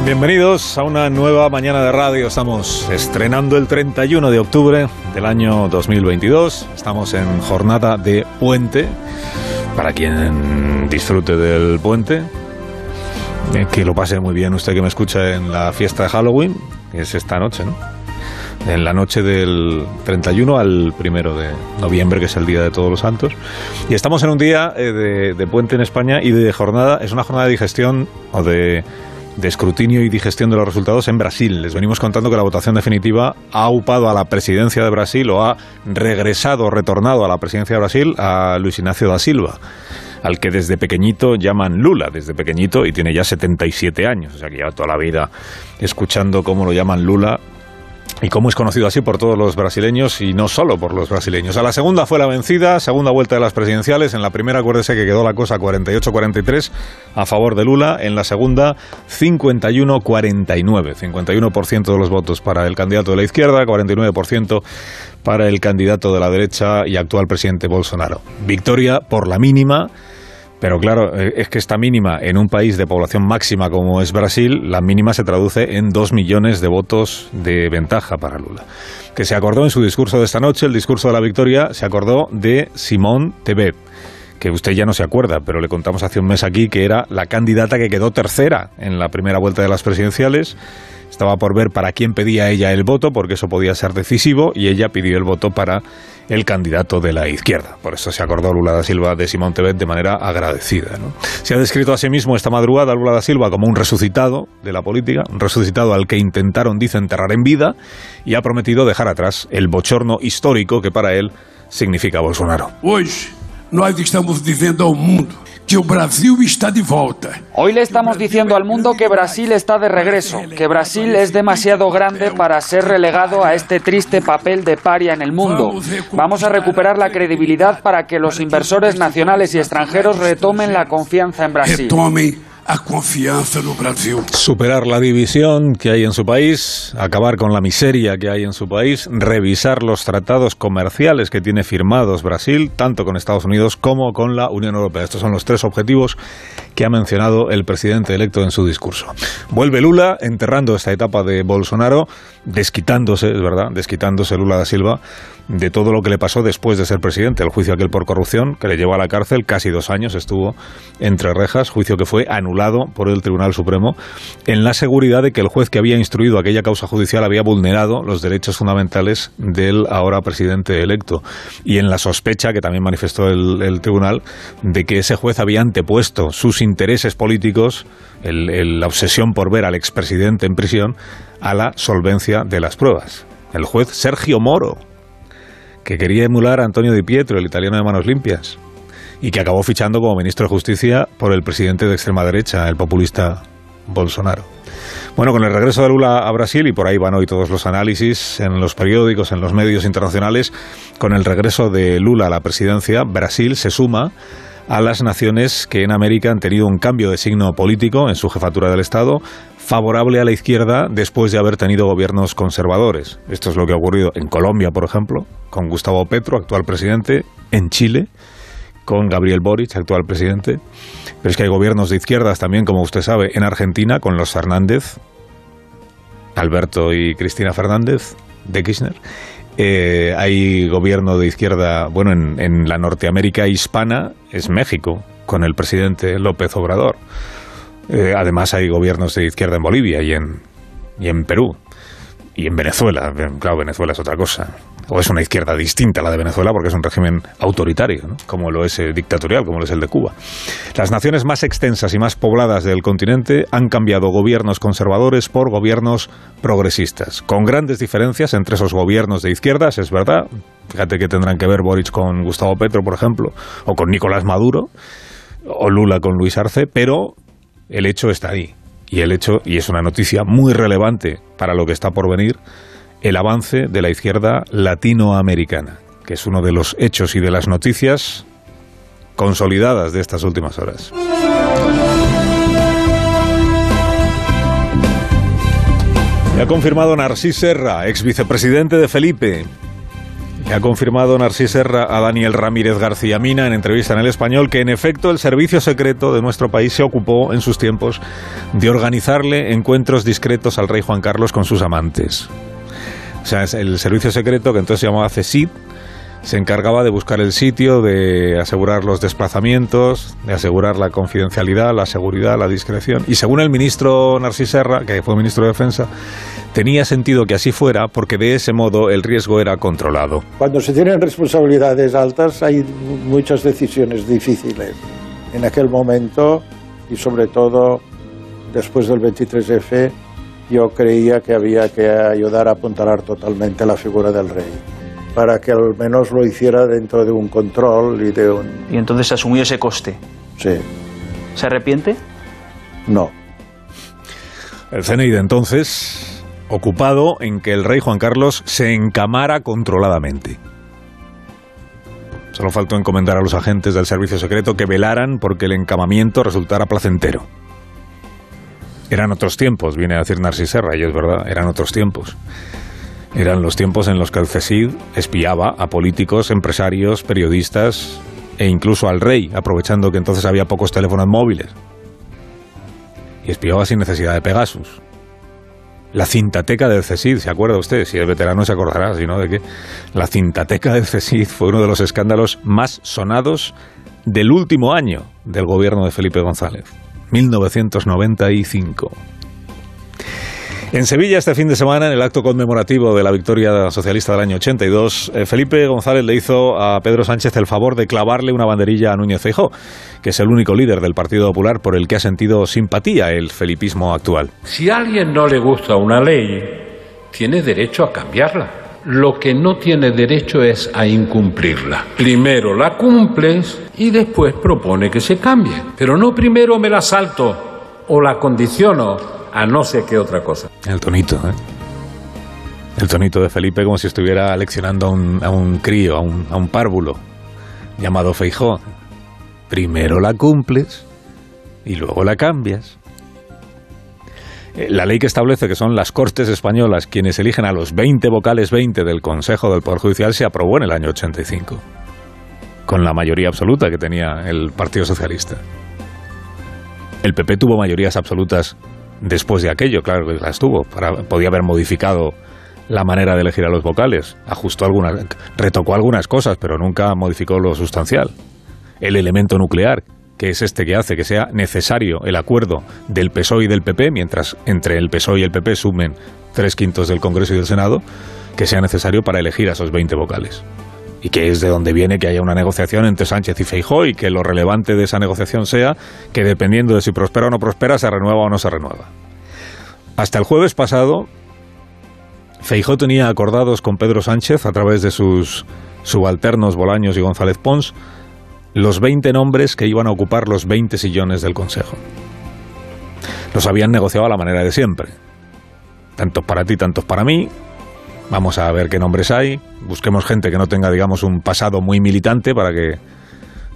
Bienvenidos a una nueva mañana de radio. Estamos estrenando el 31 de octubre del año 2022. Estamos en jornada de puente. Para quien disfrute del puente, eh, que lo pase muy bien usted que me escucha en la fiesta de Halloween, que es esta noche, ¿no? En la noche del 31 al 1 de noviembre, que es el Día de Todos los Santos. Y estamos en un día eh, de, de puente en España y de jornada, es una jornada de digestión o de de escrutinio y digestión de los resultados en Brasil. Les venimos contando que la votación definitiva ha upado a la presidencia de Brasil o ha regresado, retornado a la presidencia de Brasil a Luis Ignacio da Silva al que desde pequeñito llaman Lula, desde pequeñito, y tiene ya 77 años, o sea que lleva toda la vida escuchando cómo lo llaman Lula y cómo es conocido así por todos los brasileños y no solo por los brasileños. A la segunda fue la vencida, segunda vuelta de las presidenciales. En la primera, acuérdese que quedó la cosa 48-43 a favor de Lula. En la segunda, 51-49. 51% de los votos para el candidato de la izquierda, 49% para el candidato de la derecha y actual presidente Bolsonaro. Victoria por la mínima. Pero claro, eh, es que esta mínima en un país de población máxima como es Brasil, la mínima se traduce en dos millones de votos de ventaja para Lula. Que se acordó en su discurso de esta noche, el discurso de la victoria, se acordó de Simón Tebet que usted ya no se acuerda, pero le contamos hace un mes aquí que era la candidata que quedó tercera en la primera vuelta de las presidenciales. Estaba por ver para quién pedía ella el voto, porque eso podía ser decisivo, y ella pidió el voto para el candidato de la izquierda. Por eso se acordó Lula da Silva de Simón Tebet de manera agradecida. ¿no? Se ha descrito a sí mismo esta madrugada Lula da Silva como un resucitado de la política, un resucitado al que intentaron, dice, enterrar en vida, y ha prometido dejar atrás el bochorno histórico que para él significa Bolsonaro. Hoy nós estamos dizendo ao mundo que o Brasil está de volta. Hoy le estamos diciendo al mundo que Brasil está de regreso, que Brasil es demasiado grande para ser relegado a este triste papel de paria en el mundo. Vamos a recuperar la credibilidad para que los inversores nacionales y extranjeros retomen la confianza en Brasil. A confianza no Brasil. Superar la división que hay en su país, acabar con la miseria que hay en su país, revisar los tratados comerciales que tiene firmados Brasil, tanto con Estados Unidos como con la Unión Europea. Estos son los tres objetivos que ha mencionado el presidente electo en su discurso. Vuelve Lula enterrando esta etapa de Bolsonaro, desquitándose, es verdad, desquitándose Lula da Silva de todo lo que le pasó después de ser presidente, el juicio aquel por corrupción que le llevó a la cárcel, casi dos años estuvo entre rejas, juicio que fue anulado por el Tribunal Supremo en la seguridad de que el juez que había instruido aquella causa judicial había vulnerado los derechos fundamentales del ahora presidente electo y en la sospecha que también manifestó el, el tribunal de que ese juez había antepuesto sus intereses políticos, el, la obsesión por ver al expresidente en prisión, a la solvencia de las pruebas. El juez Sergio Moro, que quería emular a Antonio Di Pietro, el italiano de manos limpias, y que acabó fichando como ministro de Justicia por el presidente de extrema derecha, el populista Bolsonaro. Bueno, con el regreso de Lula a Brasil, y por ahí van hoy todos los análisis en los periódicos, en los medios internacionales, con el regreso de Lula a la presidencia, Brasil se suma a las naciones que en América han tenido un cambio de signo político en su jefatura del Estado, favorable a la izquierda después de haber tenido gobiernos conservadores. Esto es lo que ha ocurrido en Colombia, por ejemplo, con Gustavo Petro, actual presidente, en Chile, con Gabriel Boric, actual presidente. Pero es que hay gobiernos de izquierdas también, como usted sabe, en Argentina, con los Fernández, Alberto y Cristina Fernández de Kirchner. Eh, hay gobierno de izquierda, bueno, en, en la Norteamérica hispana es México, con el presidente López Obrador. Eh, además hay gobiernos de izquierda en Bolivia y en, y en Perú y en Venezuela. Claro, Venezuela es otra cosa. O es una izquierda distinta a la de Venezuela porque es un régimen autoritario, ¿no? como lo es eh, dictatorial, como lo es el de Cuba. Las naciones más extensas y más pobladas del continente han cambiado gobiernos conservadores por gobiernos progresistas, con grandes diferencias entre esos gobiernos de izquierdas, es verdad. Fíjate que tendrán que ver Boric con Gustavo Petro, por ejemplo, o con Nicolás Maduro, o Lula con Luis Arce, pero el hecho está ahí. y el hecho, y es una noticia muy relevante para lo que está por venir, el avance de la izquierda latinoamericana, que es uno de los hechos y de las noticias consolidadas de estas últimas horas. Ya ha confirmado Narcís Serra, ex vicepresidente de Felipe. Ha confirmado Narcís Serra a Daniel Ramírez García Mina en entrevista en El Español que en efecto el servicio secreto de nuestro país se ocupó en sus tiempos de organizarle encuentros discretos al rey Juan Carlos con sus amantes. O sea, es el servicio secreto que entonces se llamaba CESID se encargaba de buscar el sitio, de asegurar los desplazamientos, de asegurar la confidencialidad, la seguridad, la discreción. Y según el ministro Narcís Serra, que fue ministro de Defensa, tenía sentido que así fuera porque de ese modo el riesgo era controlado. Cuando se tienen responsabilidades altas hay muchas decisiones difíciles. En aquel momento y sobre todo después del 23F yo creía que había que ayudar a apuntalar totalmente la figura del rey para que al menos lo hiciera dentro de un control y de un... Y entonces asumió ese coste. Sí. ¿Se arrepiente? No. El CNI de entonces, ocupado en que el rey Juan Carlos se encamara controladamente. Solo faltó encomendar a los agentes del servicio secreto que velaran porque el encamamiento resultara placentero. Eran otros tiempos, viene a decir Narcis Serra, y es verdad, eran otros tiempos. Eran los tiempos en los que el CESID espiaba a políticos, empresarios, periodistas e incluso al rey, aprovechando que entonces había pocos teléfonos móviles. Y espiaba sin necesidad de Pegasus. La cintateca del CESID, ¿se acuerda usted? Si el veterano se acordará, si no, de qué. La cintateca del CESID fue uno de los escándalos más sonados del último año del gobierno de Felipe González, 1995. En Sevilla, este fin de semana, en el acto conmemorativo de la victoria socialista del año 82, eh, Felipe González le hizo a Pedro Sánchez el favor de clavarle una banderilla a Núñez Feijóo, que es el único líder del Partido Popular por el que ha sentido simpatía el felipismo actual. Si a alguien no le gusta una ley, tiene derecho a cambiarla. Lo que no tiene derecho es a incumplirla. Primero la cumples y después propone que se cambie. Pero no primero me la salto o la condiciono a no sé qué otra cosa. El tonito, ¿eh? El tonito de Felipe como si estuviera leccionando a un, a un crío, a un, a un párvulo llamado Feijó. Primero la cumples y luego la cambias. Eh, la ley que establece que son las Cortes Españolas quienes eligen a los 20 vocales 20 del Consejo del Poder Judicial se aprobó en el año 85, con la mayoría absoluta que tenía el Partido Socialista. El PP tuvo mayorías absolutas después de aquello, claro que las tuvo. Para, podía haber modificado la manera de elegir a los vocales, ajustó algunas, retocó algunas cosas, pero nunca modificó lo sustancial. El elemento nuclear, que es este que hace que sea necesario el acuerdo del PSOE y del PP, mientras entre el PSOE y el PP sumen tres quintos del Congreso y del Senado, que sea necesario para elegir a esos 20 vocales y que es de donde viene que haya una negociación entre Sánchez y Feijó y que lo relevante de esa negociación sea que dependiendo de si prospera o no prospera se renueva o no se renueva. Hasta el jueves pasado Feijó tenía acordados con Pedro Sánchez a través de sus subalternos Bolaños y González Pons los 20 nombres que iban a ocupar los 20 sillones del Consejo. Los habían negociado a la manera de siempre. Tantos para ti, tantos para mí, Vamos a ver qué nombres hay. Busquemos gente que no tenga, digamos, un pasado muy militante para que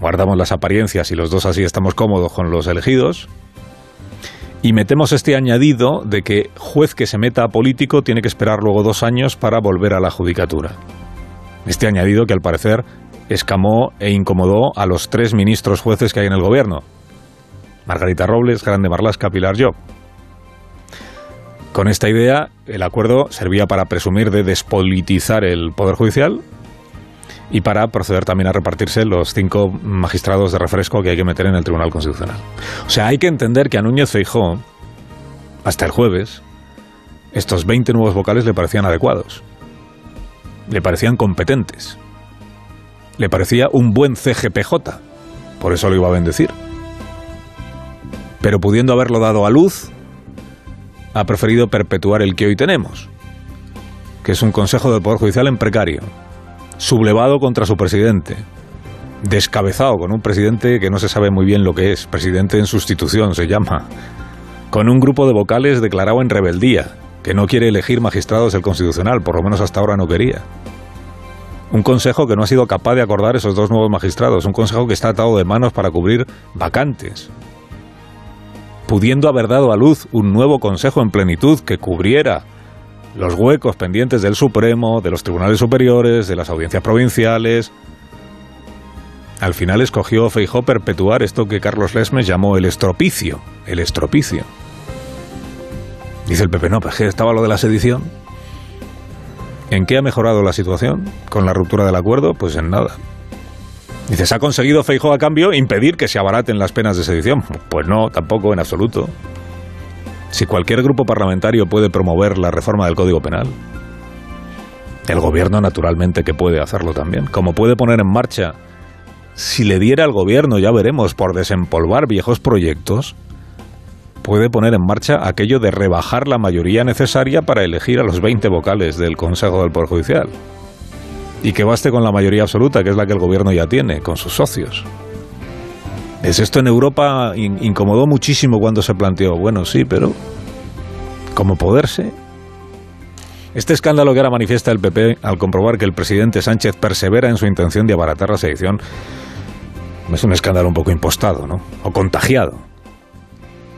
guardamos las apariencias y los dos así estamos cómodos con los elegidos. Y metemos este añadido de que juez que se meta a político tiene que esperar luego dos años para volver a la judicatura. Este añadido que al parecer escamó e incomodó a los tres ministros jueces que hay en el gobierno. Margarita Robles, Grande Marlasca, Pilar Job. Con esta idea, el acuerdo servía para presumir de despolitizar el Poder Judicial y para proceder también a repartirse los cinco magistrados de refresco que hay que meter en el Tribunal Constitucional. O sea, hay que entender que a Núñez Feijó, hasta el jueves, estos 20 nuevos vocales le parecían adecuados, le parecían competentes, le parecía un buen CGPJ, por eso lo iba a bendecir. Pero pudiendo haberlo dado a luz, ha preferido perpetuar el que hoy tenemos, que es un Consejo del Poder Judicial en precario, sublevado contra su presidente, descabezado con un presidente que no se sabe muy bien lo que es, presidente en sustitución se llama, con un grupo de vocales declarado en rebeldía, que no quiere elegir magistrados del Constitucional, por lo menos hasta ahora no quería. Un consejo que no ha sido capaz de acordar esos dos nuevos magistrados, un consejo que está atado de manos para cubrir vacantes, pudiendo haber dado a luz un nuevo consejo en plenitud que cubriera los huecos pendientes del Supremo, de los tribunales superiores, de las audiencias provinciales. Al final escogió Feijó perpetuar esto que Carlos Lesmes llamó el estropicio, el estropicio. Dice el Pepe, no, pues estaba lo de la sedición. ¿En qué ha mejorado la situación con la ruptura del acuerdo? Pues en nada. Dice, ¿se ha conseguido Feijó a cambio impedir que se abaraten las penas de sedición? Pues no, tampoco en absoluto. Si cualquier grupo parlamentario puede promover la reforma del Código Penal, el gobierno naturalmente que puede hacerlo también, como puede poner en marcha, si le diera al gobierno, ya veremos, por desempolvar viejos proyectos, puede poner en marcha aquello de rebajar la mayoría necesaria para elegir a los 20 vocales del Consejo del Poder Judicial. Y que baste con la mayoría absoluta, que es la que el gobierno ya tiene, con sus socios. ¿Es esto en Europa incomodó muchísimo cuando se planteó? Bueno, sí, pero ¿cómo poderse? Este escándalo que ahora manifiesta el PP al comprobar que el presidente Sánchez persevera en su intención de abaratar la sedición es un escándalo un poco impostado, ¿no? O contagiado.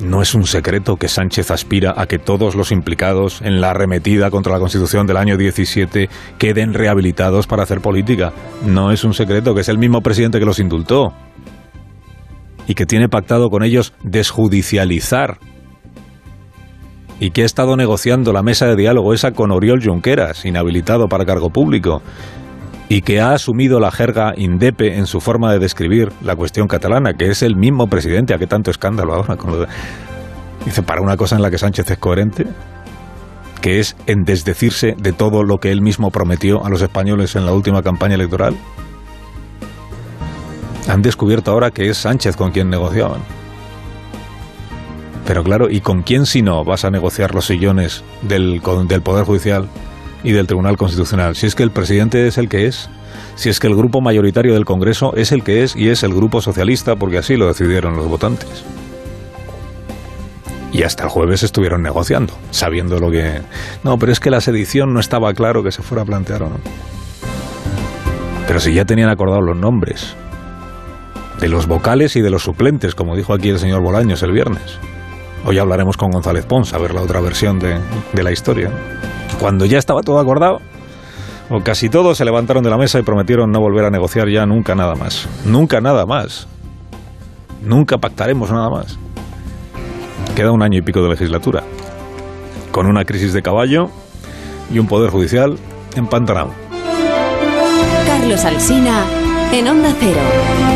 No es un secreto que Sánchez aspira a que todos los implicados en la arremetida contra la Constitución del año 17 queden rehabilitados para hacer política. No es un secreto que es el mismo presidente que los indultó y que tiene pactado con ellos desjudicializar y que ha estado negociando la mesa de diálogo esa con Oriol Junqueras, inhabilitado para cargo público, y que ha asumido la jerga indepe en su forma de describir la cuestión catalana, que es el mismo presidente, a qué tanto escándalo ahora. Dice, para una cosa en la que Sánchez es coherente, que es en desdecirse de todo lo que él mismo prometió a los españoles en la última campaña electoral. Han descubierto ahora que es Sánchez con quien negociaban. Pero claro, ¿y con quién si no vas a negociar los sillones del, del Poder Judicial y del Tribunal Constitucional? Si es que el presidente es el que es, si es que el grupo mayoritario del Congreso es el que es y es el grupo socialista, porque así lo decidieron los votantes. Y hasta el jueves estuvieron negociando, sabiendo lo que... No, pero es que la sedición no estaba claro que se fuera a plantear o no. Pero si ya tenían acordados los nombres, de los vocales y de los suplentes, como dijo aquí el señor Bolaños el viernes. Hoy hablaremos con González Pons a ver la otra versión de, de la historia. Cuando ya estaba todo acordado, o casi todos se levantaron de la mesa y prometieron no volver a negociar ya nunca nada más. Nunca nada más. Nunca pactaremos nada más. Queda un año y pico de legislatura, con una crisis de caballo y un poder judicial empantanado. Carlos Alsina en Onda Cero.